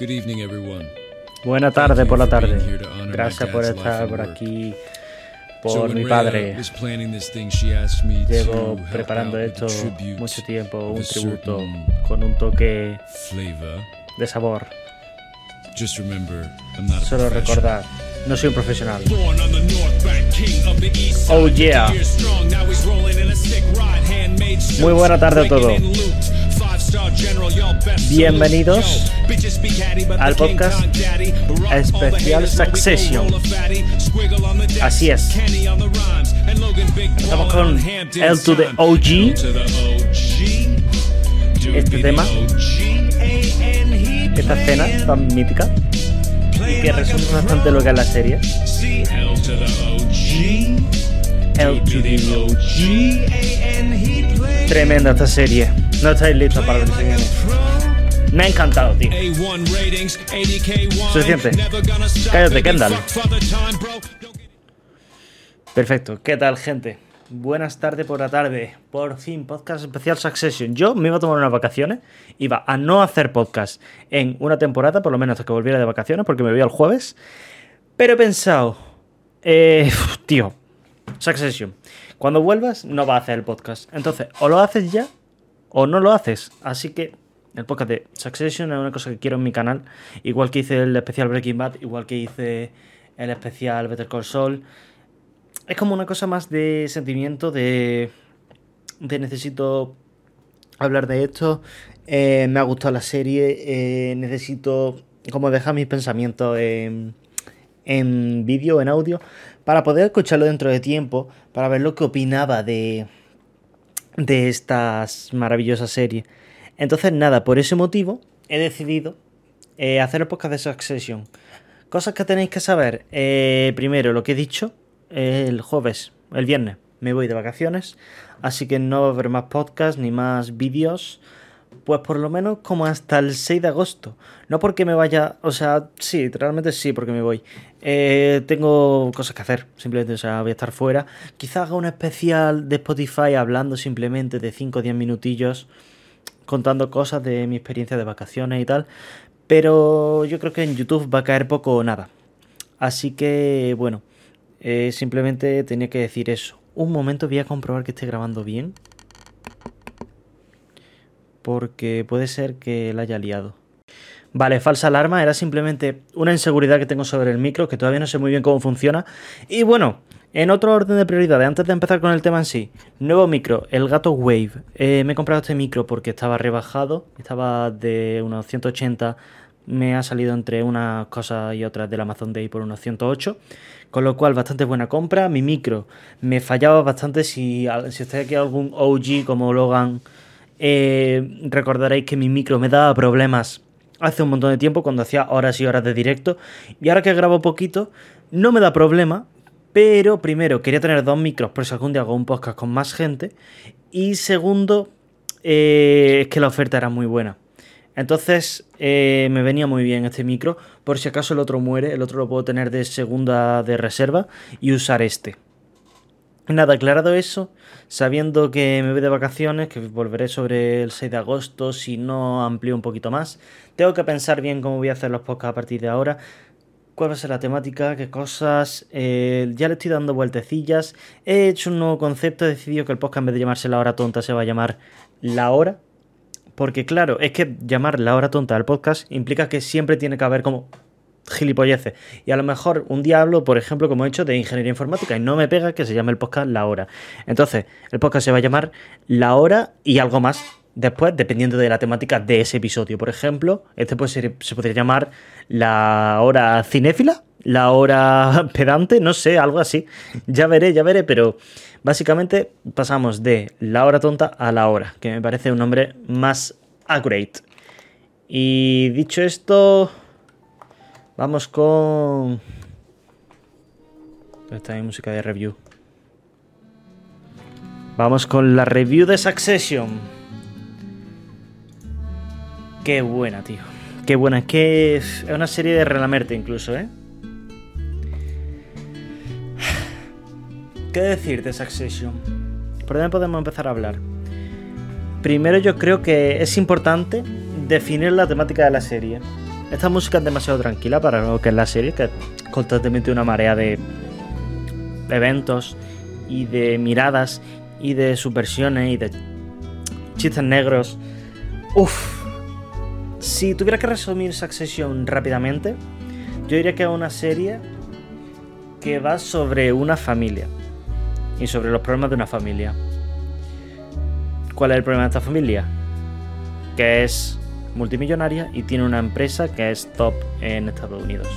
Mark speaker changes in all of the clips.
Speaker 1: Good evening, everyone.
Speaker 2: Buena tarde por la tarde. Gracias por estar por aquí, por mi padre. Llevo preparando esto mucho tiempo, un tributo con un toque de sabor.
Speaker 1: Just remember, I'm not a
Speaker 2: Solo
Speaker 1: professional.
Speaker 2: recordar, no soy un profesional. Oh, yeah. Muy buena tarde a todos. Bienvenidos al podcast especial Succession. Así es. Estamos con L to the. OG. Este tema. Esta escena tan mítica y que resume bastante lo que es la serie.
Speaker 3: L to the OG.
Speaker 2: Tremenda esta serie. No estáis listos para lo que. Me ha encantado, tío.
Speaker 3: A1 ratings, 80K wine.
Speaker 2: Suficiente. Cállate, Kendall. Perfecto. ¿Qué tal, gente? Buenas tardes por la tarde. Por fin, podcast especial Succession. Yo me iba a tomar unas vacaciones. Iba a no hacer podcast en una temporada, por lo menos hasta que volviera de vacaciones, porque me voy al jueves. Pero he pensado, eh, tío, Succession. Cuando vuelvas, no vas a hacer el podcast. Entonces, o lo haces ya o no lo haces. Así que el podcast de Succession es una cosa que quiero en mi canal. Igual que hice el especial Breaking Bad, igual que hice el especial Better Call Saul. Es como una cosa más de sentimiento, de, de necesito hablar de esto. eh, me ha gustado la serie. eh, necesito como dejar mis pensamientos en, en vídeo, en audio, para poder escucharlo dentro de tiempo, para ver lo que opinaba de, de estas maravillosas series. Entonces, nada, por ese motivo he decidido eh, hacer el podcast de Succession. Cosas que tenéis que saber. eh, primero, lo que he dicho, el jueves, el viernes, me voy de vacaciones, así que no va a haber más podcasts ni más vídeos. Pues por lo menos como hasta el 6 de agosto. No porque me vaya, o sea, sí, realmente sí, porque me voy. Eh, tengo cosas que hacer, simplemente, o sea, voy a estar fuera. Quizá haga un especial de Spotify hablando simplemente de 5 o 10 minutillos, contando cosas de mi experiencia de vacaciones y tal. Pero yo creo que en YouTube va a caer poco o nada. Así que, bueno, eh, simplemente tenía que decir eso. Un momento voy a comprobar que esté grabando bien. Porque puede ser que la haya liado. Vale, falsa alarma, era simplemente una inseguridad que tengo sobre el micro, que todavía no sé muy bien cómo funciona. Y bueno, en otro orden de prioridades, antes de empezar con el tema en sí, nuevo micro, el Gato Wave. Eh, me he comprado este micro porque estaba rebajado, estaba de unos 180, me ha salido entre unas cosas y otras del Amazon Day por unos 108, con lo cual bastante buena compra. Mi micro me fallaba bastante, si, si estáis aquí algún OG como Logan, eh, recordaréis que mi micro me daba problemas hace un montón de tiempo cuando hacía horas y horas de directo y ahora que grabo poquito no me da problema pero primero quería tener dos micros por si algún día hago un podcast con más gente y segundo eh, es que la oferta era muy buena. Entonces eh, me venía muy bien este micro por si acaso el otro muere el otro lo puedo tener de segunda de reserva y usar este Nada, aclarado eso, sabiendo que me voy de vacaciones, que volveré sobre el 6 de agosto, si no amplío un poquito más, tengo que pensar bien cómo voy a hacer los podcasts a partir de ahora, cuál va a ser la temática, qué cosas, eh, ya le estoy dando vueltecillas, he hecho un nuevo concepto, he decidido que el podcast en vez de llamarse La Hora Tonta se va a llamar La Hora, porque claro, es que llamar La Hora Tonta al podcast implica que siempre tiene que haber como gilipolleces. Y a lo mejor un día hablo, por ejemplo, como he hecho, de ingeniería informática y no me pega que se llame el podcast La Hora. Entonces, el podcast se va a llamar La Hora y algo más. Después, dependiendo de la temática de ese episodio. Por ejemplo, este puede ser, se podría llamar La Hora Cinéfila, La Hora Pedante, no sé, algo así. Ya veré, ya veré, pero básicamente pasamos de La Hora Tonta a La Hora, que me parece un nombre más accurate. Y dicho esto, Vamos con. Esta es música de review. Vamos con la review de Succession. Qué buena, tío. Qué buena. Es que es una serie de relamerte incluso, ¿eh? ¿Qué decir de Succession? ¿Por dónde podemos empezar a hablar? Primero yo creo que es importante definir la temática de la serie. Esta música es demasiado tranquila para lo que es la serie, que es constantemente una marea de eventos y de miradas y de subversiones y de chistes negros. Uf. Si tuviera que resumir Succession rápidamente, yo diría que es una serie que va sobre una familia y sobre los problemas de una familia. ¿Cuál es el problema de esta familia? Que es multimillonaria y tiene una empresa que es top en Estados Unidos.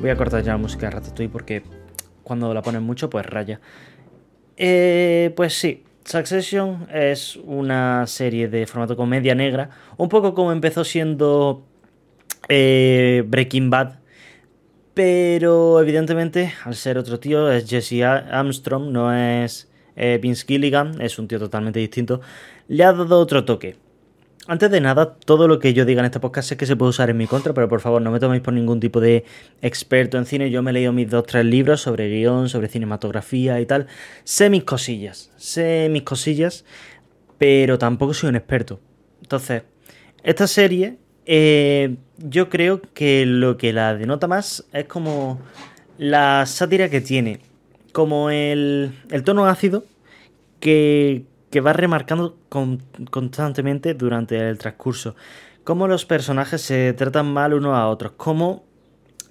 Speaker 2: Voy a cortar ya la música de Ratatouille porque cuando la ponen mucho pues raya. Eh, pues sí, Succession es una serie de formato comedia negra, un poco como empezó siendo eh, Breaking Bad, pero evidentemente al ser otro tío es Jesse Armstrong, no es eh, Vince Gilligan, es un tío totalmente distinto, le ha dado otro toque. Antes de nada, todo lo que yo diga en este podcast es que se puede usar en mi contra, pero por favor no me toméis por ningún tipo de experto en cine. Yo me he leído mis dos, tres libros sobre guion, sobre cinematografía y tal. Sé mis cosillas, sé mis cosillas, pero tampoco soy un experto. Entonces, esta serie, eh, yo creo que lo que la denota más es como la sátira que tiene, como el, el tono ácido que, que va remarcando con, constantemente durante el transcurso. Cómo los personajes se tratan mal unos a otros. Cómo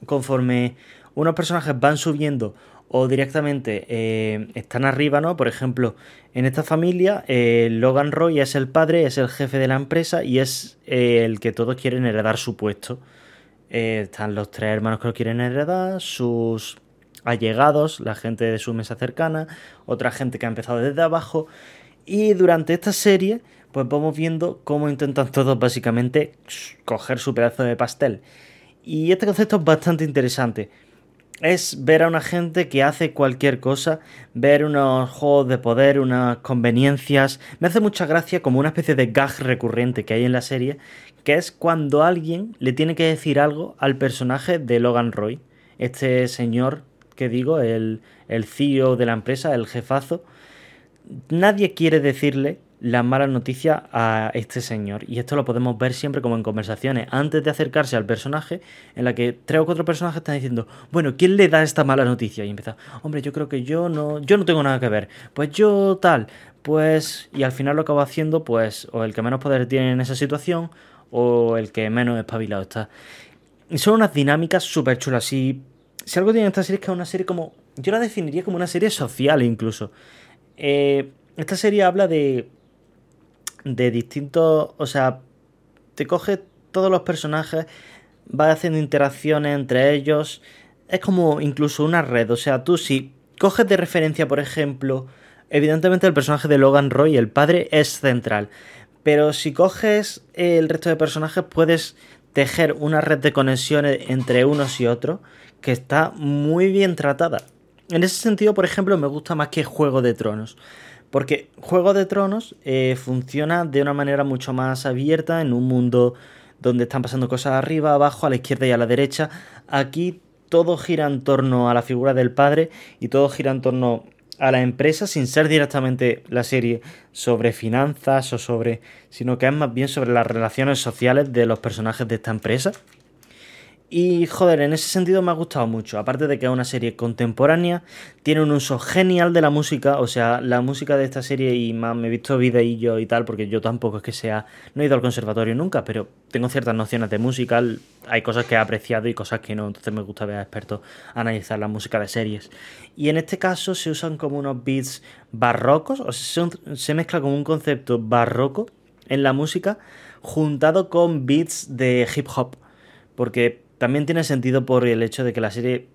Speaker 2: conforme unos personajes van subiendo o directamente eh, están arriba, ¿no? Por ejemplo, en esta familia, eh, Logan Roy es el padre, es el jefe de la empresa y es eh, el que todos quieren heredar su puesto. están los tres hermanos que lo quieren heredar, sus allegados, la gente de su mesa cercana, otra gente que ha empezado desde abajo y durante esta serie, pues vamos viendo cómo intentan todos básicamente coger su pedazo de pastel. Y este concepto es bastante interesante. Es ver a una gente que hace cualquier cosa, ver unos juegos de poder, unas conveniencias. Me hace mucha gracia como una especie de gag recurrente que hay en la serie, que es cuando alguien le tiene que decir algo al personaje de Logan Roy. Este señor que digo, el, el CEO de la empresa, el jefazo nadie quiere decirle la mala noticia a este señor. Y esto lo podemos ver siempre como en conversaciones, antes de acercarse al personaje, en la que tres o cuatro personajes están diciendo, bueno, ¿quién le da esta mala noticia? Y empieza, hombre, yo creo que yo no, yo no tengo nada que ver. Pues yo tal, pues, y al final lo acaba haciendo, pues, o el que menos poder tiene en esa situación, o el que menos espabilado está. Y son unas dinámicas súper chulas. Si, si algo tiene esta serie es que es una serie como, yo la definiría como una serie social incluso. Eh, esta serie habla de. de distintos. O sea, te coge todos los personajes, va haciendo interacciones entre ellos. Es como incluso una red. O sea, tú si coges de referencia, por ejemplo. Evidentemente el personaje de Logan Roy, el padre, es central. Pero si coges el resto de personajes, puedes tejer una red de conexiones entre unos y otros que está muy bien tratada. En ese sentido, por ejemplo, me gusta más que Juego de Tronos. Porque Juego de Tronos eh, funciona de una manera mucho más abierta en un mundo donde están pasando cosas arriba, abajo, a la izquierda y a la derecha. Aquí todo gira en torno a la figura del padre y todo gira en torno a la empresa sin ser directamente la serie sobre finanzas o sobre, sino que es más bien sobre las relaciones sociales de los personajes de esta empresa. Y joder, en ese sentido me ha gustado mucho. Aparte de que es una serie contemporánea, tiene un uso genial de la música. O sea, la música de esta serie, y más me he visto videillos y tal, porque yo tampoco es que sea. No he ido al conservatorio nunca, pero tengo ciertas nociones de música. Hay cosas que he apreciado y cosas que no. Entonces me gusta ver a expertos analizar la música de series. Y en este caso se usan como unos beats barrocos, o sea, se, mezcla como un concepto barroco en la música, juntado con beats de hip hop. Porque también tiene sentido por el hecho de que la serie,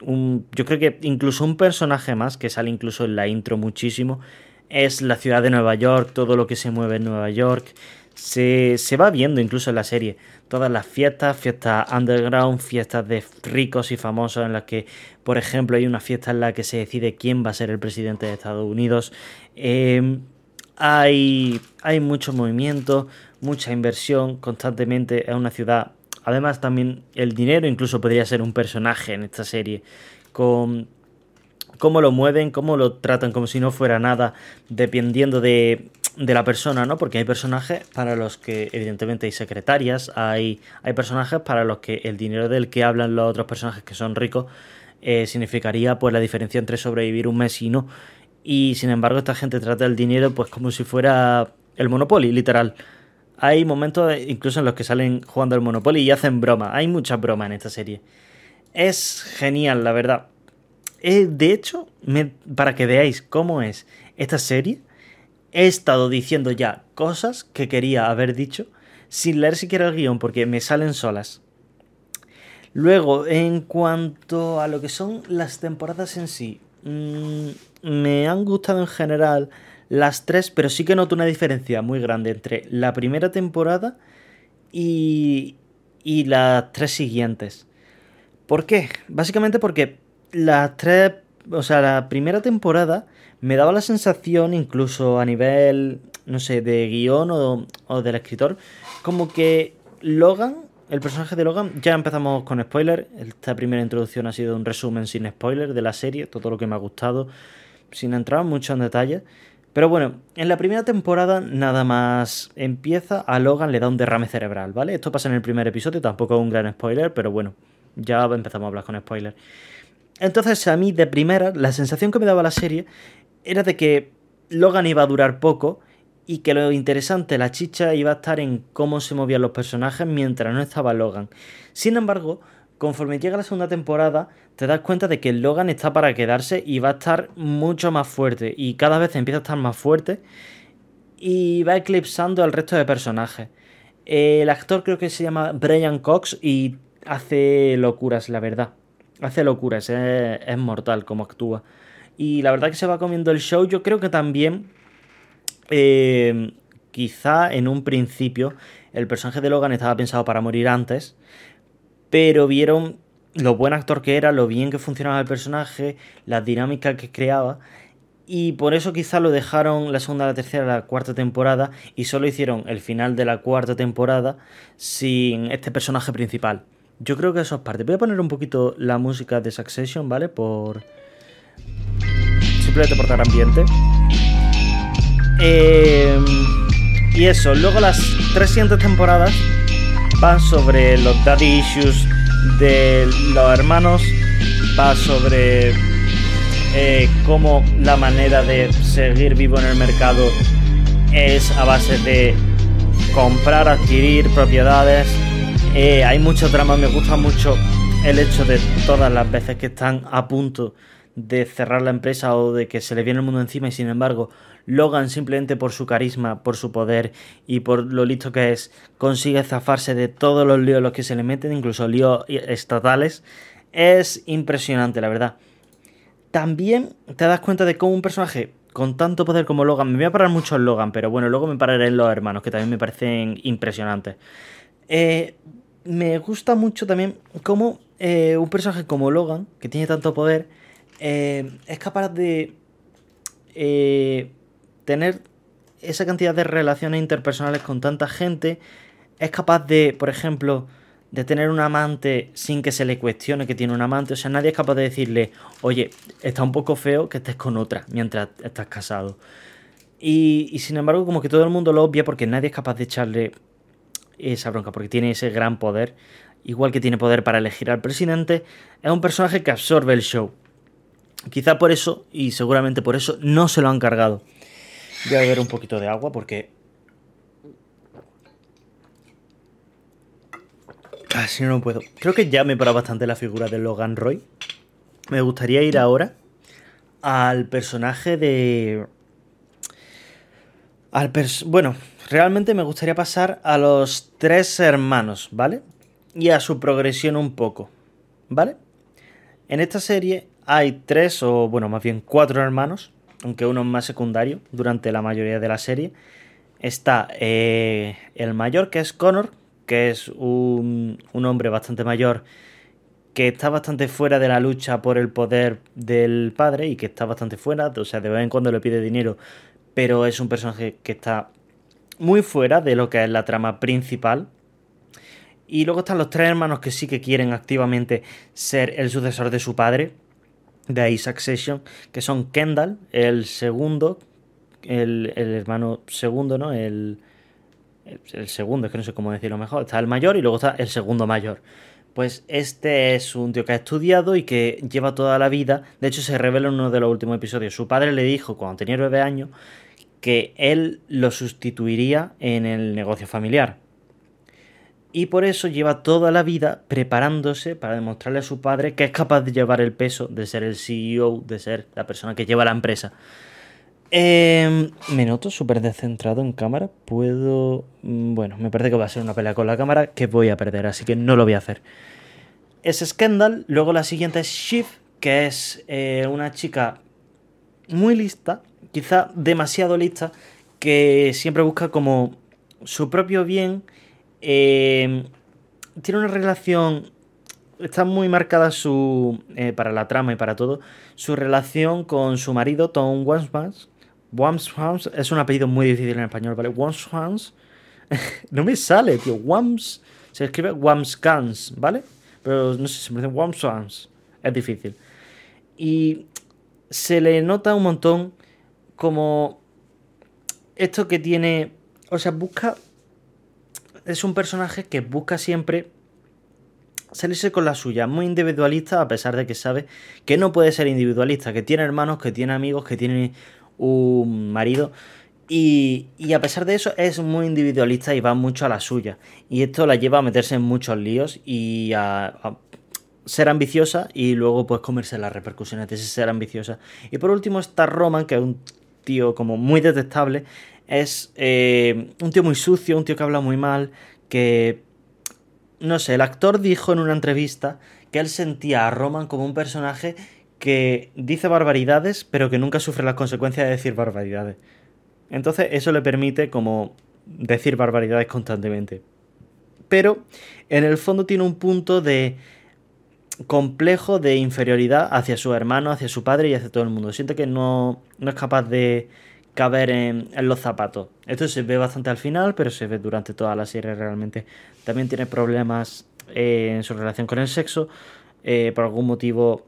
Speaker 2: yo creo que incluso un personaje más, que sale incluso en la intro muchísimo, es la ciudad de Nueva York, todo lo que se mueve en Nueva York. Se, se va viendo incluso en la serie. Todas las fiestas, fiestas underground, fiestas de ricos y famosos en las que, por ejemplo, hay una fiesta en la que se decide quién va a ser el presidente de Estados Unidos. Em, hay, hay mucho movimiento, mucha inversión constantemente. Es una ciudad Además, también el dinero incluso podría ser un personaje en esta serie. Con cómo lo mueven, cómo lo tratan como si no fuera nada, dependiendo de de la persona, ¿no? Porque hay personajes para los que, evidentemente, hay secretarias, hay, hay personajes para los que el dinero del que hablan los otros personajes que son ricos eh, significaría pues la diferencia entre sobrevivir un mes y no. Y sin embargo, esta gente trata el dinero pues como si fuera el Monopoly, literal. Hay momentos incluso en los que salen jugando al Monopoly y hacen broma. Hay muchas bromas en esta serie. Es genial, la verdad. Eh, de hecho, para que veáis cómo es esta serie, he estado diciendo ya cosas que quería haber dicho sin leer siquiera el guion porque me salen solas. Luego, en cuanto a lo que son las temporadas en sí, mmm, me han gustado en general las tres, pero sí que noto una diferencia muy grande entre la primera temporada y, y las tres siguientes. ¿Por qué? Básicamente porque las tres, o sea, la primera temporada me daba la sensación, incluso a nivel, no sé, de guion o, o del escritor, como que Logan, el personaje de Logan, ya empezamos con spoiler. Esta primera introducción ha sido un resumen sin spoiler de la serie, todo lo que me ha gustado, sin entrar mucho en detalle. Pero bueno, en la primera temporada nada más empieza, a Logan le da un derrame cerebral, ¿vale? Esto pasa en el primer episodio, tampoco es un gran spoiler, pero bueno, ya empezamos a hablar con spoiler. Entonces a mí de primera, la sensación que me daba la serie era de que Logan iba a durar poco y que lo interesante, la chicha, iba a estar en cómo se movían los personajes mientras no estaba Logan. Sin embargo, conforme llega la segunda temporada, te das cuenta de que Logan está para quedarse y va a estar mucho más fuerte. Y cada vez empieza a estar más fuerte y va eclipsando al resto de personajes. El actor creo que se llama Brian Cox y hace locuras, la verdad. Hace locuras, es, es mortal como actúa. Y la verdad que se va comiendo el show. Yo creo que también, eh, quizá en un principio, el personaje de Logan estaba pensado para morir antes. Pero vieron lo buen actor que era, lo bien que funcionaba el personaje, la dinámica que creaba. Y por eso quizá lo dejaron la segunda, la tercera, la cuarta temporada y solo hicieron el final de la cuarta temporada sin este personaje principal. Yo creo que eso es parte. Voy a poner un poquito la música de Succession, ¿vale? Por, simplemente por dar ambiente. Eh, y eso, luego las tres siguientes temporadas van sobre los daddy issues de los hermanos, va sobre eh, cómo la manera de seguir vivo en el mercado es a base de comprar, adquirir propiedades. Eh, hay mucho drama, me gusta mucho el hecho de todas las veces que están a punto de cerrar la empresa o de que se le viene el mundo encima y sin embargo Logan simplemente por su carisma, por su poder y por lo listo que es, consigue zafarse de todos los líos los que se le meten, incluso líos estatales. Es impresionante, la verdad. También te das cuenta de cómo un personaje con tanto poder como Logan, me voy a parar mucho en Logan, pero bueno, luego me pararé en los hermanos, que también me parecen impresionantes. Eh, me gusta mucho también cómo eh, un personaje como Logan, que tiene tanto poder, eh, es capaz de eh, tener esa cantidad de relaciones interpersonales con tanta gente, es capaz de, por ejemplo, de tener un amante sin que se le cuestione que tiene un amante. O sea, nadie es capaz de decirle, oye, está un poco feo que estés con otra mientras estás casado. Y, y sin embargo, como que todo el mundo lo obvia porque nadie es capaz de echarle esa bronca, porque tiene ese gran poder. Igual que tiene poder para elegir al presidente, es un personaje que absorbe el show. Quizá por eso, y seguramente por eso, no se lo han cargado. Voy a beber un poquito de agua porque... Casi no puedo. Creo que ya me para bastante la figura de Logan Roy. Me gustaría ir ahora al personaje de... Al pers bueno, realmente me gustaría pasar a los tres hermanos, ¿vale? Y a su progresión un poco, ¿vale? En esta serie hay tres, o bueno, más bien cuatro hermanos, aunque uno es más secundario durante la mayoría de la serie. Está eh, el mayor, que es Connor, que es un, un hombre bastante mayor que está bastante fuera de la lucha por el poder del padre y que está bastante fuera, o sea, de vez en cuando le pide dinero, pero es un personaje que está muy fuera de lo que es la trama principal. Y luego están los tres hermanos que sí que quieren activamente ser el sucesor de su padre, de ahí Succession, que son Kendall, el segundo, el, el hermano segundo, ¿no? El, el, el segundo, es que no sé cómo decirlo mejor. Está el mayor y luego está el segundo mayor. Pues este es un tío que ha estudiado y que lleva toda la vida. De hecho, se revela en uno de los últimos episodios. Su padre le dijo cuando tenía nueve años que él lo sustituiría en el negocio familiar. Y por eso lleva toda la vida preparándose para demostrarle a su padre que es capaz de llevar el peso, de ser el CEO, de ser la persona que lleva la empresa. Eh, me noto súper descentrado en cámara. Puedo. mm, Bueno, me parece que va a ser una pelea con la cámara que voy a perder, así que no lo voy a hacer. Es Scandal. Luego la siguiente es Shiv, que es eh, una chica muy lista, quizá demasiado lista, que siempre busca como su propio bien. Eh, tiene una relación. Está muy marcada su. eh, para la trama y para todo. Su relación con su marido, Tom Wamsmans. Wamsmans es un apellido muy difícil en español, ¿vale? Wamsmans. no me sale, tío. Wams. Se escribe Wamskans, ¿vale? Pero no sé, se me dice Wamsmans. Es difícil. Y se le nota un montón como esto que tiene, o sea, busca, es un personaje que busca siempre salirse con la suya, muy individualista a pesar de que sabe que no puede ser individualista, que tiene hermanos, que tiene amigos, que tiene un marido y, y a pesar de eso es muy individualista y va mucho a la suya y esto la lleva a meterse en muchos líos y a, a ser ambiciosa y luego pues comerse las repercusiones de ese ser ambiciosa. Y por último está Roman, que es un tío como muy detestable, es eh, un tío muy sucio, un tío que habla muy mal, que... No sé, el actor dijo en una entrevista que él sentía a Roman como un personaje que dice barbaridades, pero que nunca sufre las consecuencias de decir barbaridades. Entonces eso le permite como decir barbaridades constantemente. Pero en el fondo tiene un punto de complejo de inferioridad hacia su hermano, hacia su padre y hacia todo el mundo. Siente que no, no es capaz de caber en, en, los zapatos. Esto se ve bastante al final, pero se ve durante toda la serie realmente. También tiene problemas eh, en su relación con el sexo. Eh, por algún motivo,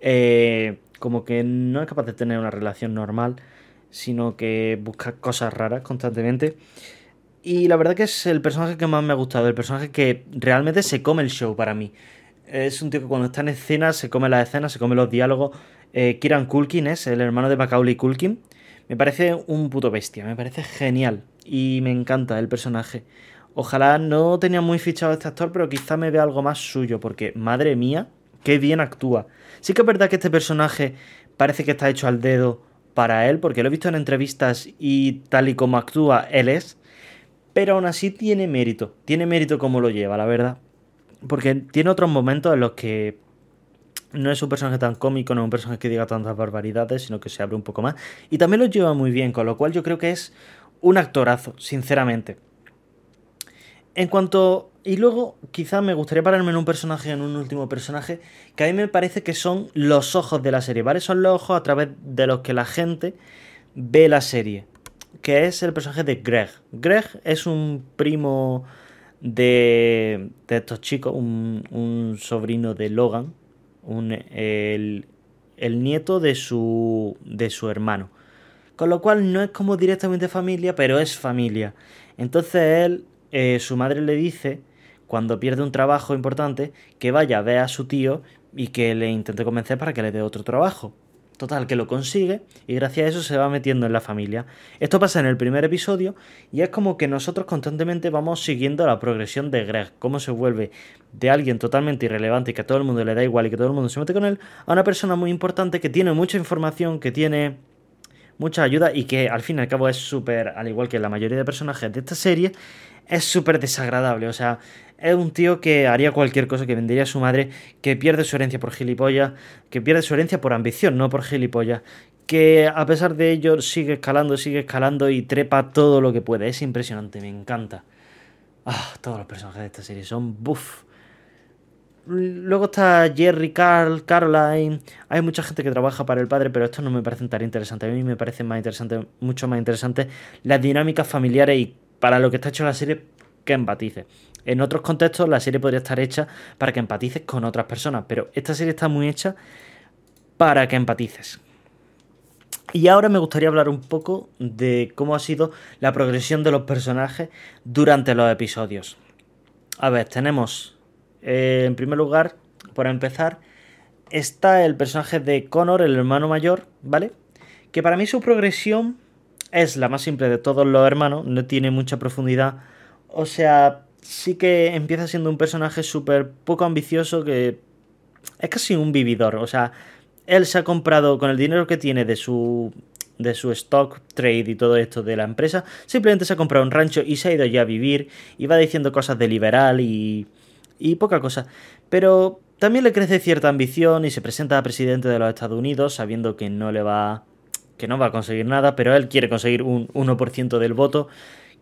Speaker 2: eh, como que no es capaz de tener una relación normal, sino que busca cosas raras constantemente. Y la verdad que es el personaje que más me ha gustado, el personaje que realmente se come el show para mí. Es un tío que cuando está en escena se come las escenas, se come los diálogos. Kieran Culkin es el hermano de Macaulay Culkin. Me parece un puto bestia, me parece genial. Y me encanta el personaje. Ojalá no tenía muy fichado este actor, pero quizá me vea algo más suyo, porque madre mía, qué bien actúa. Sí que es verdad que este personaje parece que está hecho al dedo para él, porque lo he visto en entrevistas y tal y como actúa, él es. Pero aún así tiene mérito, tiene mérito como lo lleva, la verdad. Porque tiene otros momentos en los que no es un personaje tan cómico, no es un personaje que diga tantas barbaridades, sino que se abre un poco más. Y también lo lleva muy bien, con lo cual yo creo que es un actorazo, sinceramente. En cuanto... Y luego quizá me gustaría pararme en un personaje, en un último personaje, que a mí me parece que son los ojos de la serie, ¿vale? Son los ojos a través de los que la gente ve la serie. Que es el personaje de Greg. Greg es un primo de, de estos chicos, un, un, sobrino de Logan, un, el, el, nieto de su, de su hermano. Con lo cual no es como directamente familia, pero es familia. Entonces él, eh, su madre le dice, cuando pierde un trabajo importante, que vaya a ver a su tío y que le intente convencer para que le dé otro trabajo. Total, que lo consigue y gracias a eso se va metiendo en la familia. Esto pasa en el primer episodio y es como que nosotros constantemente vamos siguiendo la progresión de Greg, cómo se vuelve de alguien totalmente irrelevante y que a todo el mundo le da igual y que todo el mundo se mete con él, a una persona muy importante que tiene mucha información, que tiene mucha ayuda y que al fin y al cabo es súper, al igual que la mayoría de personajes de esta serie, es súper desagradable. O sea, es un tío que haría cualquier cosa, que vendería a su madre, que pierde su herencia por gilipollas, que pierde su herencia por ambición, no por gilipollas. Que a pesar de ello sigue escalando, sigue escalando y trepa todo lo que puede. Es impresionante, me encanta. Ah, todos los personajes de esta serie son buff. Luego está Jerry, Carl, Caroline. Hay mucha gente que trabaja para el padre, pero esto no me parece tan interesante. A mí me parece más interesante, mucho más interesante las dinámicas familiares y para lo que está hecho la serie que empatice. En otros contextos la serie podría estar hecha para que empatices con otras personas, pero esta serie está muy hecha para que empatices. Y ahora me gustaría hablar un poco de cómo ha sido la progresión de los personajes durante los episodios. A ver, tenemos eh, en primer lugar, por empezar, está el personaje de Connor, el hermano mayor, ¿vale? Que para mí su progresión es la más simple de todos los hermanos, no tiene mucha profundidad. O sea, sí que empieza siendo un personaje súper poco ambicioso que es casi un vividor. O sea, él se ha comprado con el dinero que tiene de su de su stock trade y todo esto de la empresa, simplemente se ha comprado un rancho y se ha ido ya a vivir y va diciendo cosas de liberal y, y poca cosa. Pero también le crece cierta ambición y se presenta a presidente de los Estados Unidos sabiendo que no le va que no va a conseguir nada, pero él quiere conseguir un 1% del voto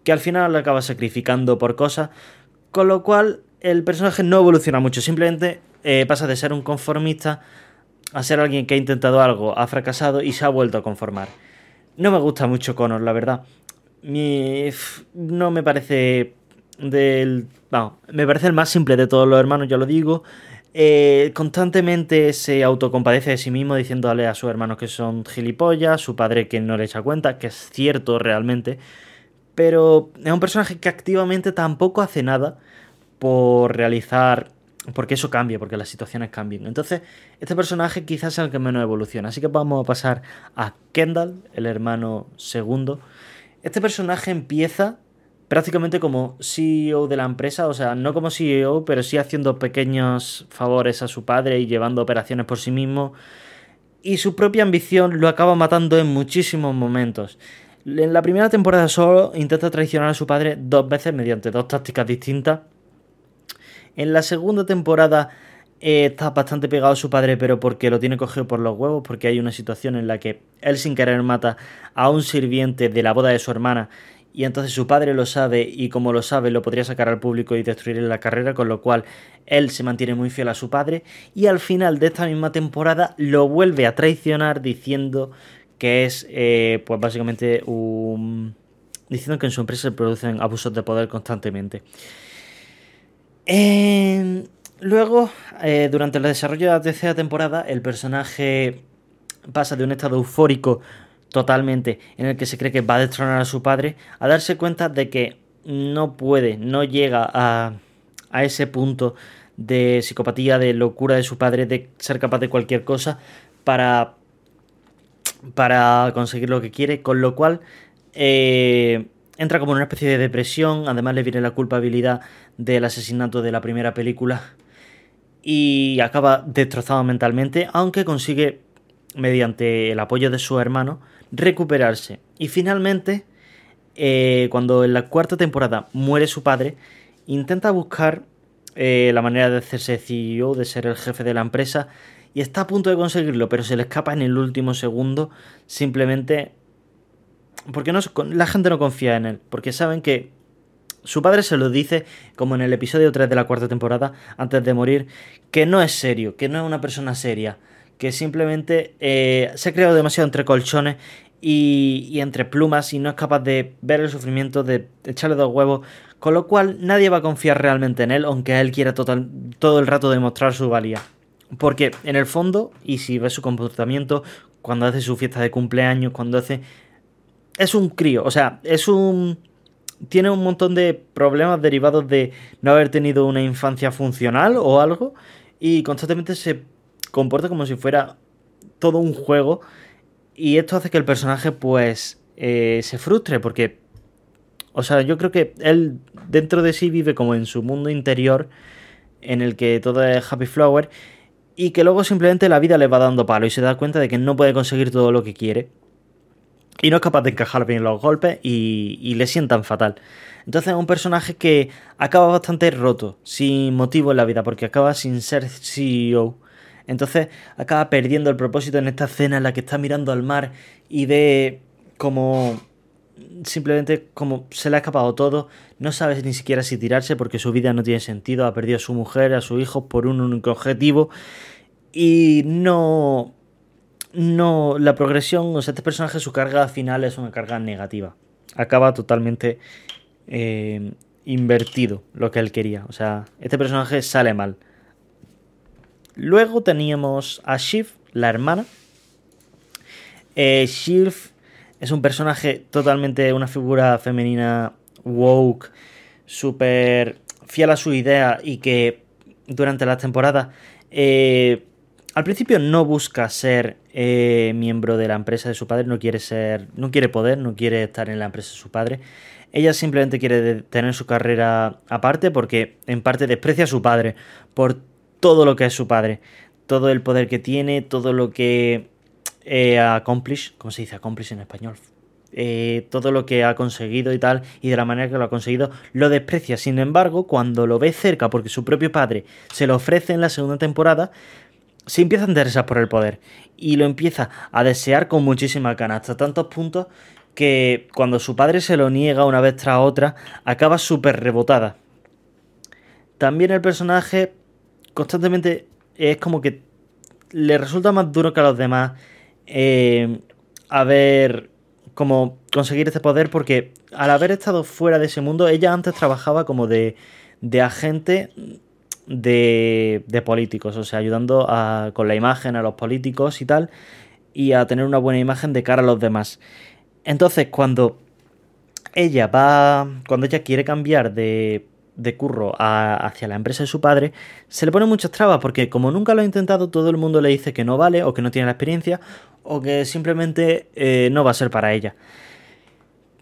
Speaker 2: que al final acaba sacrificando por cosas, con lo cual el personaje no evoluciona mucho, simplemente eh, pasa de ser un conformista a ser alguien que ha intentado algo, ha fracasado y se ha vuelto a conformar. No me gusta mucho Connor, la verdad. no me parece del... Vamos, me parece el más simple de todos los hermanos, ya lo digo. Eh, constantemente se autocompadece de sí mismo diciéndole a sus hermanos que son gilipollas, su padre que no le echa cuenta, que es cierto realmente. Pero es un personaje que activamente tampoco hace nada por realizar porque eso cambia, porque las situaciones cambian. Entonces, este personaje quizás sea el que menos evoluciona. Así que vamos a pasar a Kendall, el hermano segundo. Este personaje empieza prácticamente como CEO de la empresa, o sea, no como CEO, pero sí haciendo pequeños favores a su padre y llevando operaciones por sí mismo. Y su propia ambición lo acaba matando en muchísimos momentos. En la primera temporada solo intenta traicionar a su padre dos veces mediante dos tácticas distintas. En la segunda temporada eh, está bastante pegado a su padre, pero porque lo tiene cogido por los huevos, porque hay una situación en la que él sin querer mata a un sirviente de la boda de su hermana y entonces su padre lo sabe y como lo sabe lo podría sacar al público y destruir la carrera, con lo cual él se mantiene muy fiel a su padre y al final de esta misma temporada lo vuelve a traicionar diciendo que es eh, pues básicamente un... diciendo que en su empresa se producen abusos de poder constantemente. Luego, eh, durante el desarrollo de la tercera temporada, el personaje pasa de un estado eufórico totalmente en el que se cree que va a destronar a su padre a darse cuenta de que no puede, no llega a, a ese punto de psicopatía, de locura de su padre, de ser capaz de cualquier cosa para, para conseguir lo que quiere, con lo cual eh, entra como en una especie de depresión, además le viene la culpabilidad del asesinato de la primera película y acaba destrozado mentalmente, aunque consigue, mediante el apoyo de su hermano, recuperarse. Y finalmente, eh, cuando en la cuarta temporada muere su padre, intenta buscar eh, la manera de hacerse CEO, de ser el jefe de la empresa, y está a punto de conseguirlo, pero se le escapa en el último segundo, simplemente porque no, la gente no confía en él, porque saben que su padre se lo dice, como en el episodio 3 de la cuarta temporada, antes de morir, que no es serio, que no es una persona seria, que simplemente eh, se ha creado demasiado entre colchones y, entre plumas y no es capaz de ver el sufrimiento, de echarle dos huevos, con lo cual nadie va a confiar realmente en él, aunque él quiera total, todo el rato demostrar su valía. Porque en el fondo, y si ves su comportamiento, cuando hace su fiesta de cumpleaños, cuando hace es un crío, o sea, es un... Tiene un montón de problemas derivados de no haber tenido una infancia funcional o algo y constantemente se comporta como si fuera todo un juego y esto hace que el personaje pues eh, se frustre porque, o sea, yo creo que él dentro de sí vive como en su mundo interior en el que todo es happy flower y que luego simplemente la vida le va dando palo y se da cuenta de que no puede conseguir todo lo que quiere y no es capaz de encajar bien los golpes y, le sientan fatal. Entonces es un personaje que acaba bastante roto, sin motivo en la vida, porque acaba sin ser CEO. Entonces acaba perdiendo el propósito en esta escena en la que está mirando al mar y ve como simplemente como se le ha escapado todo, no sabe ni siquiera si tirarse porque su vida no tiene sentido, ha perdido a su mujer, a su hijo por un único objetivo y no no, la progresión, o sea, este personaje, su carga final es una carga negativa. Acaba totalmente eh, invertido lo que él quería. O sea, este personaje sale mal. Luego teníamos a Shiv, la hermana. Eh, Shiv es un personaje totalmente, una figura femenina woke, súper fiel a su idea y que durante las temporadas eh, al principio no busca ser eh, miembro de la empresa de su padre, no quiere ser, no quiere poder, no quiere estar en la empresa de su padre. Ella simplemente quiere tener su carrera aparte porque en parte desprecia a su padre por todo lo que es su padre, todo el poder que tiene, todo lo que eh, accomplish, ¿cómo se dice accomplish en español? Eh, todo lo que ha conseguido y tal, y de la manera que lo ha conseguido, lo desprecia. Sin embargo, cuando lo ve cerca, porque su propio padre se lo ofrece en la segunda temporada, se empieza a interesar por el poder y lo empieza a desear con muchísima ganas, hasta tantos puntos que cuando su padre se lo niega una vez tras otra, acaba súper rebotada. También el personaje constantemente es como que le resulta más duro que a los demás eh, haber como conseguir este poder porque al haber estado fuera de ese mundo, ella antes trabajaba como de, de agente de, de políticos, o sea, ayudando a, con la imagen a los políticos y tal, y a tener una buena imagen de cara a los demás. Entonces, cuando ella va, cuando ella quiere cambiar de, de curro a- hacia la empresa de su padre, se le ponen muchas trabas porque como nunca lo ha intentado, todo el mundo le dice que no vale o que no tiene la experiencia o que simplemente eh, no va a ser para ella.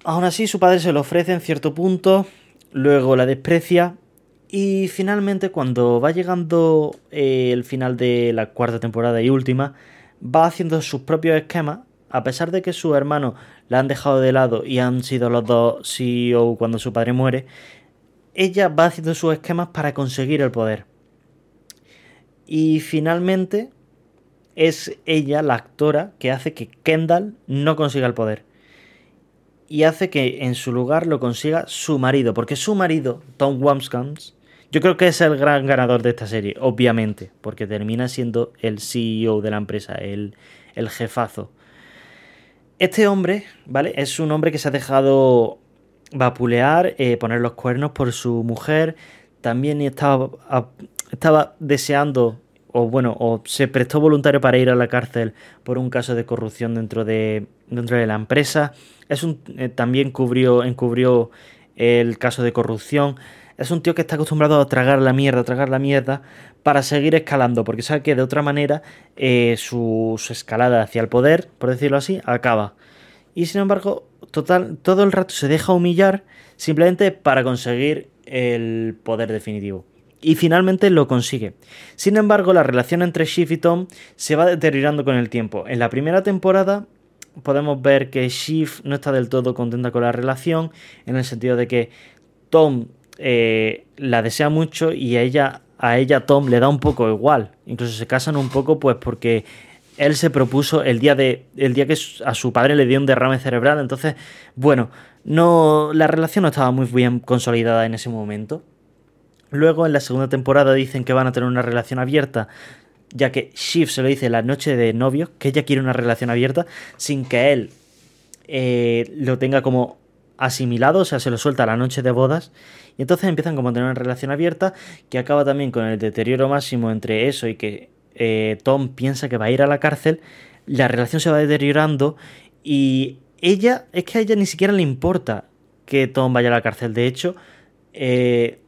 Speaker 2: Aún así, su padre se lo ofrece en cierto punto, luego la desprecia y finalmente cuando va llegando eh, el final de la cuarta temporada y última, va haciendo sus propios esquemas, a pesar de que sus hermanos la han dejado de lado y han sido los dos CEO cuando su padre muere, ella va haciendo sus esquemas para conseguir el poder. Y finalmente es ella, la actora, que hace que Kendall no consiga el poder. Y hace que en su lugar lo consiga su marido. Porque su marido, Tom Wamskans, yo creo que es el gran ganador de esta serie, obviamente. Porque termina siendo el CEO de la empresa, el, el jefazo. Este hombre, ¿vale? Es un hombre que se ha dejado vapulear, eh, poner los cuernos por su mujer. También estaba, deseando, o bueno, o se prestó voluntario para ir a la cárcel por un caso de corrupción dentro de, dentro de la empresa. Es un, eh, también cubrió, encubrió el caso de corrupción. Es un tío que está acostumbrado a tragar la mierda, a tragar la mierda, para seguir escalando, porque sabe que de otra manera eh, su escalada hacia el poder, por decirlo así, acaba. Y sin embargo, total, todo el rato se deja humillar simplemente para conseguir el poder definitivo. Y finalmente lo consigue. Sin embargo, la relación entre Shiv y Tom se va deteriorando con el tiempo. En la primera temporada podemos ver que Shiv no está del todo contenta con la relación, en el sentido de que Tom eh, la desea mucho y a ella, a ella Tom le da un poco igual. Incluso se casan un poco pues porque él se propuso el día de el día que a su padre le dio un derrame cerebral, entonces, bueno, no la relación no estaba muy bien consolidada en ese momento. Luego en la segunda temporada dicen que van a tener una relación abierta, ya que Shiv se lo dice la noche de novios, que ella quiere una relación abierta sin que él eh, lo tenga como asimilado, o sea, se lo suelta la noche de bodas. Y entonces empiezan como a tener una relación abierta que acaba también con el deterioro máximo entre eso y que eh, Tom piensa que va a ir a la cárcel. La relación se va deteriorando y ella, es que a ella ni siquiera le importa que Tom vaya a la cárcel. De hecho, eh,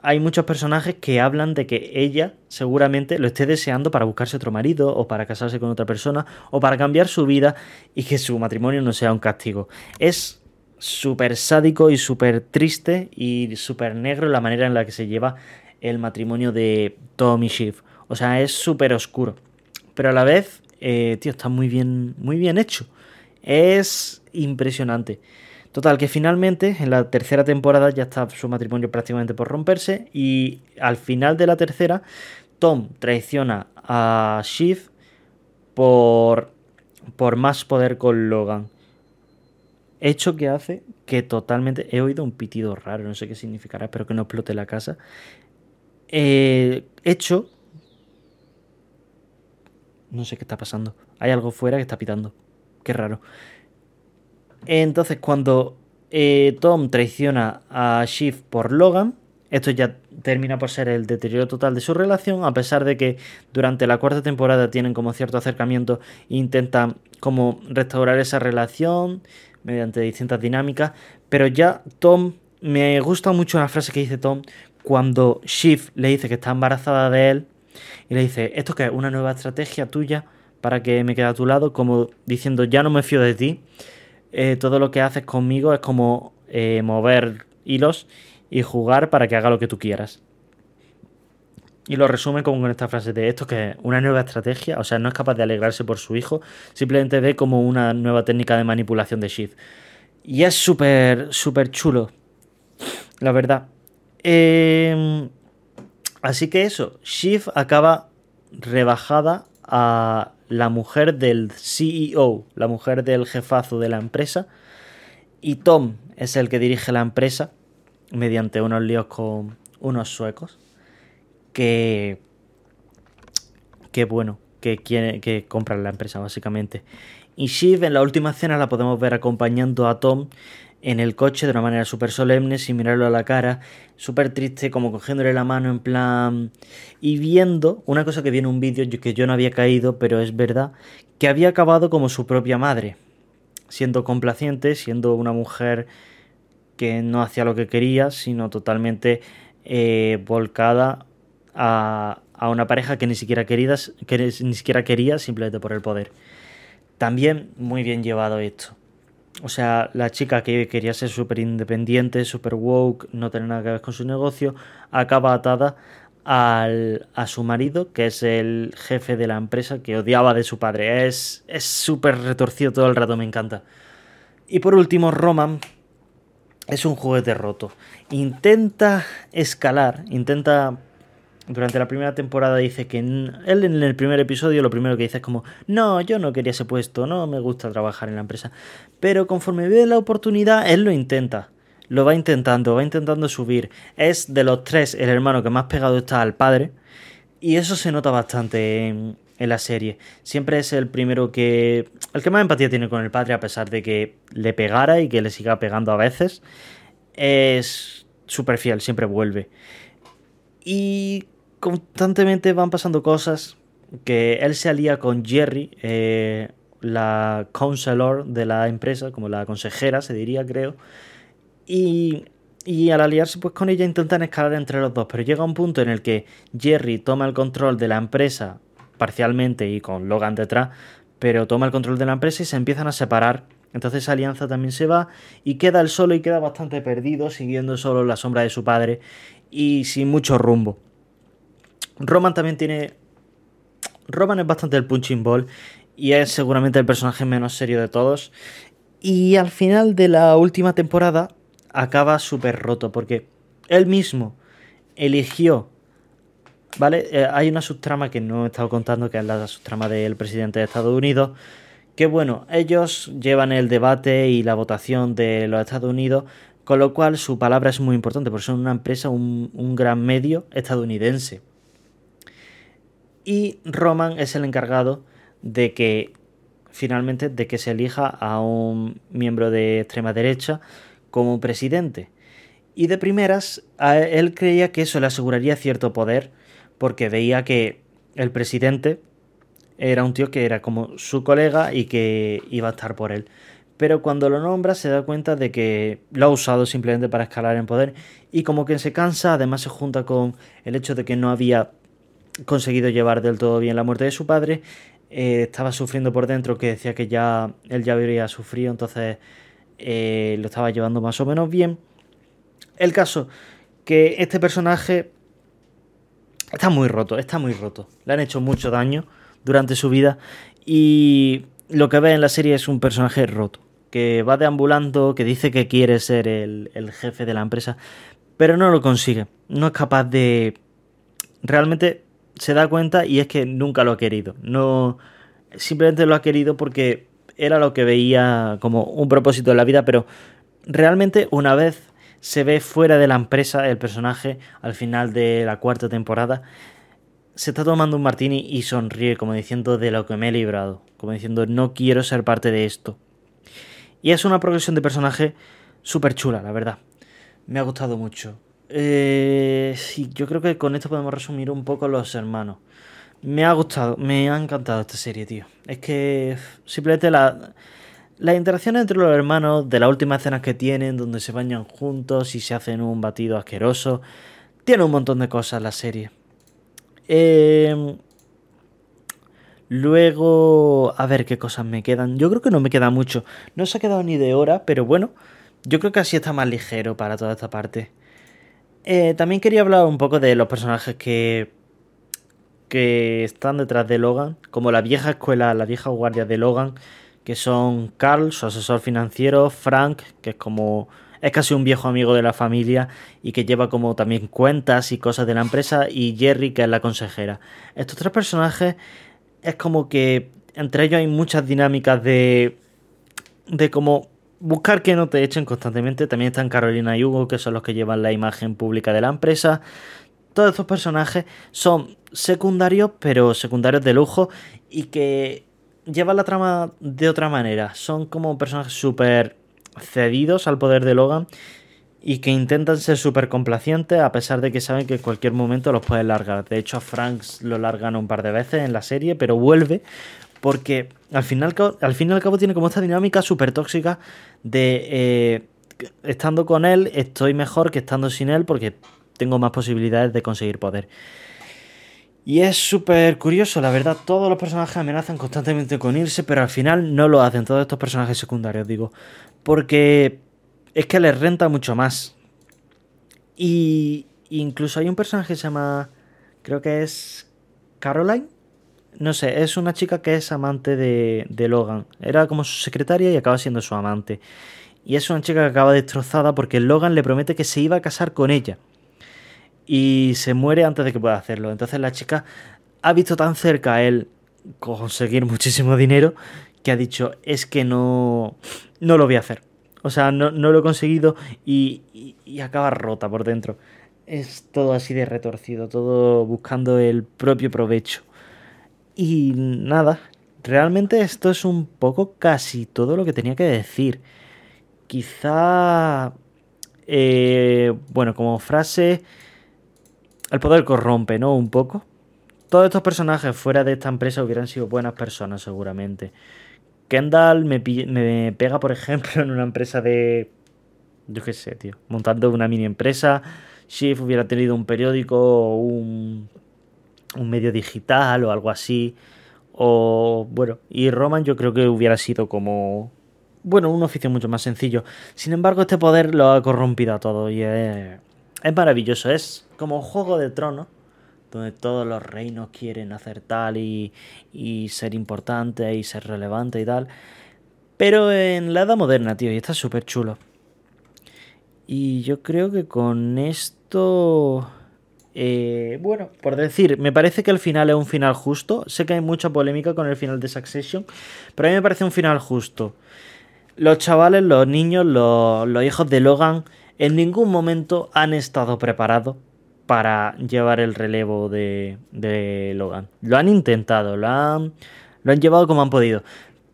Speaker 2: hay muchos personajes que hablan de que ella seguramente lo esté deseando para buscarse otro marido o para casarse con otra persona o para cambiar su vida y que su matrimonio no sea un castigo. Es súper sádico y súper triste y súper negro la manera en la que se lleva el matrimonio de Tom y Shiv. O sea, es súper oscuro. Pero a la vez, eh, tío, está muy bien, muy bien hecho. Es impresionante. Total, que finalmente en la tercera temporada ya está su matrimonio prácticamente por romperse y al final de la tercera Tom traiciona a Shiv por, por más poder con Logan. Hecho que hace que totalmente... He oído un pitido raro, no sé qué significará, espero que no explote la casa. Eh, hecho... No sé qué está pasando. Hay algo fuera que está pitando. Qué raro. Entonces, cuando eh, Tom traiciona a Shiv por Logan, Esto ya termina por ser el deterioro total de su relación, a pesar de que durante la cuarta temporada tienen como cierto acercamiento e intentan como restaurar esa relación mediante distintas dinámicas, pero ya Tom, me gusta mucho una frase que dice Tom cuando Shiv le dice que está embarazada de él y le dice, ¿esto qué es? ¿Una nueva estrategia tuya para que me quede a tu lado? Como diciendo, ya no me fío de ti, eh, todo lo que haces conmigo es como eh, mover hilos y jugar para que haga lo que tú quieras. Y lo resume como con esta frase de esto que es una nueva estrategia, o sea, no es capaz de alegrarse por su hijo, simplemente ve como una nueva técnica de manipulación de Shiv. Y es súper, súper chulo, la verdad. Eh, así que eso, Shiv acaba rebajada a la mujer del CEO, la mujer del jefazo de la empresa, y Tom es el que dirige la empresa mediante unos líos con unos suecos que que bueno, que quiere que compran la empresa básicamente. Y Shiv en la última escena la podemos ver acompañando a Tom en el coche de una manera súper solemne, sin mirarlo a la cara, súper triste, como cogiéndole la mano en plan... Y viendo una cosa que viene en un vídeo que yo no había caído, pero es verdad, que había acabado como su propia madre, siendo complaciente, siendo una mujer que no hacía lo que quería, sino totalmente eh, volcada a, a, una pareja que ni siquiera, queridas, que ni siquiera quería simplemente por el poder. También muy bien llevado esto. O sea, la chica que quería ser súper independiente, súper woke, no tener nada que ver con su negocio, acaba atada al, a su marido, que es el jefe de la empresa, que odiaba de su padre. Es súper retorcido todo el rato, me encanta. Y por último, Roman es un juguete roto. Intenta escalar, intenta durante la primera temporada dice que él en el primer episodio lo primero que dice es como, no, yo no quería ese puesto, no me gusta trabajar en la empresa. Pero conforme ve la oportunidad, él lo intenta. Lo va intentando, va intentando subir. Es de los tres el hermano que más pegado está al padre. Y eso se nota bastante en, la serie. Siempre es el primero que... El que más empatía tiene con el padre a pesar de que le pegara y que le siga pegando a veces. Es súper fiel, siempre vuelve. Y constantemente van pasando cosas que él se alía con Jerry, eh, la counselor de la empresa, como la consejera, se diría, creo. Y, y, al aliarse pues con ella intentan escalar entre los dos, pero llega un punto en el que Jerry toma el control de la empresa parcialmente y con Logan detrás, pero toma el control de la empresa y se empiezan a separar. Entonces esa alianza también se va y queda él solo y queda bastante perdido, siguiendo solo la sombra de su padre y sin mucho rumbo. Roman también tiene. Roman es bastante el punching ball y es seguramente el personaje menos serio de todos. Y al final de la última temporada acaba súper roto porque él mismo eligió. ¿Vale? Eh, hay una subtrama que no he estado contando, que es la subtrama del presidente de Estados Unidos. Que bueno, ellos llevan el debate y la votación de los Estados Unidos, con lo cual su palabra es muy importante, porque son una empresa, un, un gran medio estadounidense y Roman es el encargado de que finalmente de que se elija a un miembro de extrema derecha como presidente. Y de primeras, él creía que eso le aseguraría cierto poder, porque veía que el presidente era un tío que era como su colega y que iba a estar por él. Pero cuando lo nombra se da cuenta de que lo ha usado simplemente para escalar en poder y como que se cansa, además se junta con el hecho de que no había conseguido llevar del todo bien la muerte de su padre. Eh, estaba sufriendo por dentro, que decía que ya él ya habría sufrido, entonces eh, lo estaba llevando más o menos bien. El caso, que este personaje está muy roto, está muy roto. Le han hecho mucho daño durante su vida y lo que ve en la serie es un personaje roto, que va deambulando, que dice que quiere ser el, el jefe de la empresa, pero no lo consigue. No es capaz de... Realmente se da cuenta y es que nunca lo ha querido. No, simplemente lo ha querido porque era lo que veía como un propósito en la vida, pero realmente una vez se ve fuera de la empresa el personaje al final de la cuarta temporada, se está tomando un martini y sonríe como diciendo de lo que me he librado, como diciendo no quiero ser parte de esto. Y es una progresión de personaje súper chula, la verdad. Me ha gustado mucho. Eh, sí, yo creo que con esto podemos resumir un poco los hermanos. Me ha gustado, me ha encantado esta serie, tío. Es que simplemente la, las interacciones entre los hermanos, de las últimas escenas que tienen, donde se bañan juntos y se hacen un batido asqueroso, tiene un montón de cosas la serie. Eh, luego, a ver qué cosas me quedan. Yo creo que no me queda mucho. No se ha quedado ni de hora, pero bueno, yo creo que así está más ligero para toda esta parte. Eh, también quería hablar un poco de los personajes que que están detrás de Logan, como la vieja escuela, la vieja guardia de Logan, que son Carl, su asesor financiero, Frank, que es como es casi un viejo amigo de la familia y que lleva como también cuentas y cosas de la empresa, y Jerry, que es la consejera. Estos tres personajes es como que entre ellos hay muchas dinámicas de de como buscar que no te echen constantemente. También están Carolina y Hugo, que son los que llevan la imagen pública de la empresa. Todos estos personajes son secundarios, pero secundarios de lujo y que llevan la trama de otra manera. Son como personajes súper cedidos al poder de Logan y que intentan ser súper complacientes a pesar de que saben que en cualquier momento los pueden largar. De hecho, a Franks lo largan un par de veces en la serie, pero vuelve porque al final, al fin y al cabo tiene como esta dinámica súper tóxica de eh, estando con él estoy mejor que estando sin él porque tengo más posibilidades de conseguir poder. Y es súper curioso, la verdad, todos los personajes amenazan constantemente con irse, pero al final no lo hacen, todos estos personajes secundarios, digo. Porque es que les renta mucho más. Y incluso hay un personaje que se llama, creo que es Caroline. No sé, es una chica que es amante de, de Logan. Era como su secretaria y acaba siendo su amante. Y es una chica que acaba destrozada porque Logan le promete que se iba a casar con ella y se muere antes de que pueda hacerlo. Entonces la chica ha visto tan cerca a él conseguir muchísimo dinero que ha dicho es que no, no lo voy a hacer. O sea, no, lo he conseguido y, y, acaba rota por dentro. Es todo así de retorcido, todo buscando el propio provecho. Y nada, realmente esto es un poco casi todo lo que tenía que decir. Quizá, eh, bueno, como frase, el poder corrompe, ¿no? Un poco. Todos estos personajes fuera de esta empresa hubieran sido buenas personas, seguramente. Kendall me, pega, por ejemplo, en una empresa de. Yo qué sé, tío. Montando una mini empresa. Shift hubiera tenido un periódico o un, un medio digital o algo así. O bueno, y Roman yo creo que hubiera sido como. Bueno, un oficio mucho más sencillo. Sin embargo, este poder lo ha corrompido a todo y es es maravilloso, es como Juego de Tronos, donde todos los reinos quieren hacer tal y, y ser importante y ser relevante y tal. Pero en la edad moderna, tío, y está súper chulo. Y yo creo que con esto... Eh, bueno, por decir, me parece que el final es un final justo. Sé que hay mucha polémica con el final de Succession, pero a mí me parece un final justo. Los chavales, los niños, los, los hijos de Logan en ningún momento han estado preparados para llevar el relevo de, Logan. Lo han intentado, lo han, lo han llevado como han podido.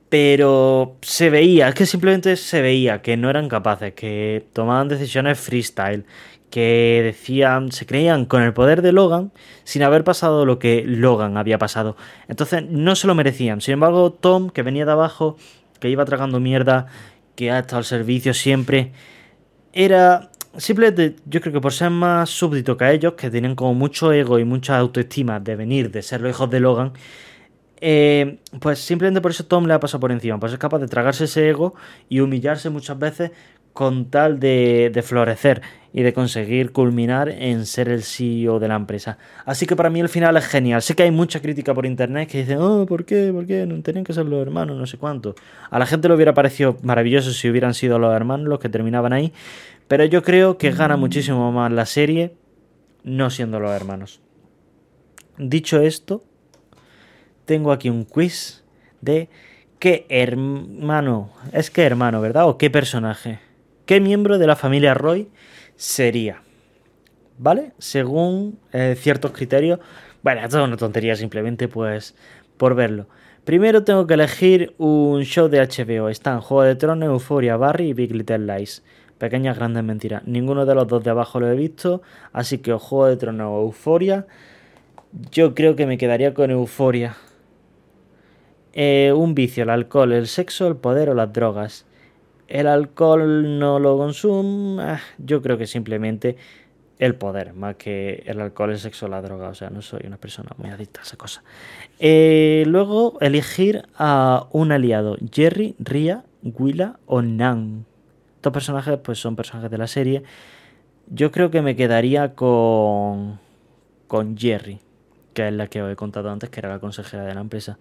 Speaker 2: Pero se veía, es que simplemente se veía que no eran capaces, que tomaban decisiones freestyle, que decían, se creían con el poder de Logan sin haber pasado lo que Logan había pasado. Entonces no se lo merecían. Sin embargo, Tom, que venía de abajo, que iba tragando mierda, que ha estado al servicio siempre, era simplemente, yo creo que por ser más súbdito que ellos, que tienen como mucho ego y mucha autoestima de venir, de ser los hijos de Logan, eh, pues simplemente por eso Tom le ha pasado por encima, pues es capaz de tragarse ese ego y humillarse muchas veces con tal de, de, florecer y de conseguir culminar en ser el CEO de la empresa. Así que para mí el final es genial. Sé que hay mucha crítica por internet que dicen, oh, ¿por qué? ¿Por qué? No tenían que ser los hermanos, no sé cuánto. A la gente le hubiera parecido maravilloso si hubieran sido los hermanos los que terminaban ahí, pero yo creo que gana muchísimo más la serie no siendo los hermanos. Dicho esto, tengo aquí un quiz de qué hermano, es que hermano, ¿verdad? O qué personaje. ¿Qué miembro de la familia Roy sería? ¿Vale? Según eh, ciertos criterios. Bueno, esto es una tontería simplemente pues por verlo. Primero tengo que elegir un show de HBO. Están Juego de Tronos, Euphoria, Barry y Big Little Lies. Pequeñas grandes mentiras. Ninguno de los dos de abajo lo he visto. Así que o Juego de Tronos o Euforia. Yo creo que me quedaría con Euforia. Eh, un vicio, el alcohol, el sexo, el poder o las drogas. El alcohol no lo consumo. ah, yo creo que simplemente el poder, más que el alcohol, el sexo la droga. O sea, no soy una persona muy adicta a esa cosa. Eh, luego, elegir a un aliado: Jerry, Ria, Willa o Nan. Estos personajes, pues son personajes de la serie. Yo creo que me quedaría con. con Jerry, que es la que os he contado antes, que era la consejera de la empresa.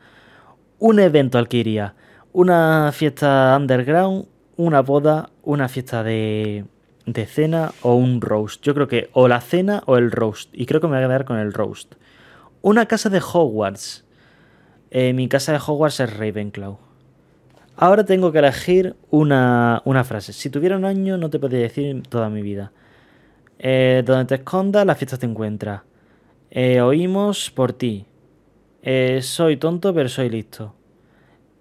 Speaker 2: Un evento al que iría: una fiesta underground, una boda, una fiesta de, de cena o un roast. Yo creo que o la cena o el roast. Y creo que me voy a quedar con el roast. Una casa de Hogwarts. Eh, mi casa de Hogwarts es Ravenclaw. Ahora tengo que elegir una, una frase. Si tuviera un año no te podría decir toda mi vida. Eh, donde te escondas, la fiesta te encuentra. Eh, oímos por ti. Soy tonto pero soy listo.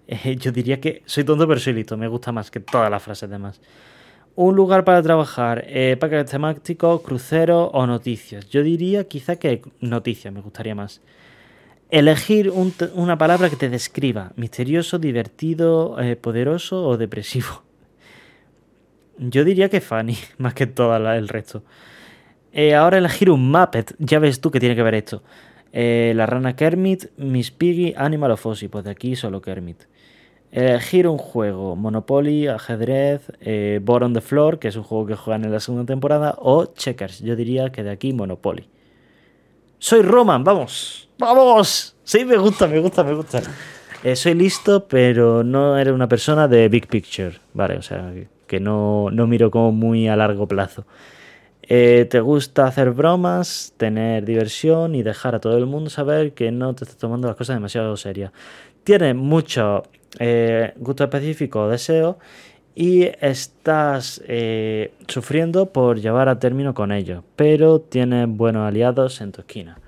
Speaker 2: Eh, yo diría que soy tonto pero soy listo. Me gusta más que todas las frases demás. Un lugar para trabajar, eh, paquetes temáticos, cruceros o noticias. Yo diría quizá que noticias me gustaría más. Elegir una palabra que te describa. Misterioso, divertido, eh, poderoso o depresivo. Yo diría que funny, más que todo el resto. Eh, ahora elegir un Muppet. Ya ves tú que tiene que ver esto. La rana Kermit, Miss Piggy, Animal o Fozzie. Pues de aquí solo Kermit. Elegir un juego. Monopoly, ajedrez, eh, Board on the Floor, que es un juego que juegan en la segunda temporada, o Checkers. Yo diría que de aquí Monopoly. Soy Roman, vamos. ¡Vamos! Sí, me gusta, me gusta, me gusta. Eh, soy listo, pero no eres una persona de big picture, ¿vale? O sea, que no, no miro como muy a largo plazo. Eh, te gusta hacer bromas, tener diversión y dejar a todo el mundo saber que no te estás tomando las cosas demasiado serias. Tienes muchos eh, gustos específicos o deseos y estás eh, sufriendo por llevar a término con ellos, pero tienes buenos aliados en tu esquina.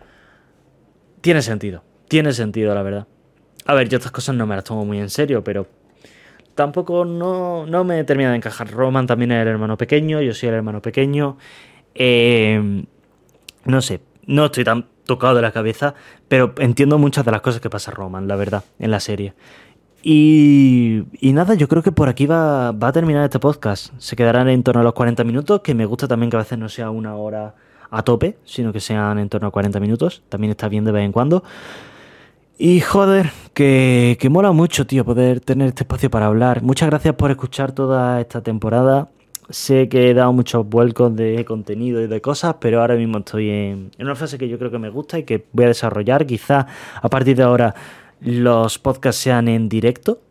Speaker 2: Tiene sentido, tiene sentido, la verdad. A ver, yo estas cosas no me las tomo muy en serio, pero tampoco no, no me termina de encajar. Roman también es el hermano pequeño, yo soy el hermano pequeño. Eh, no sé, no estoy tan tocado de la cabeza, pero entiendo muchas de las cosas que pasa Roman, la verdad, en la serie. Y, y nada, yo creo que por aquí va, va a terminar este podcast. Se quedarán en torno a los 40 minutos, que me gusta también que a veces no sea una hora a tope, sino que sean en torno a 40 minutos. También está bien de vez en cuando. Y joder, que, que mola mucho, tío, poder tener este espacio para hablar. Muchas gracias por escuchar toda esta temporada. Sé que he dado muchos vuelcos de contenido y de cosas, pero ahora mismo estoy en, en una fase que yo creo que me gusta y que voy a desarrollar. Quizá a partir de ahora los podcasts sean en directo.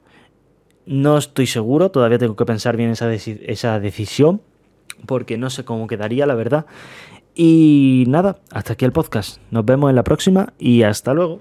Speaker 2: No estoy seguro, todavía tengo que pensar bien esa, esa decisión, porque no sé cómo quedaría, la verdad. Y nada, hasta aquí el podcast. Nos vemos en la próxima y hasta luego.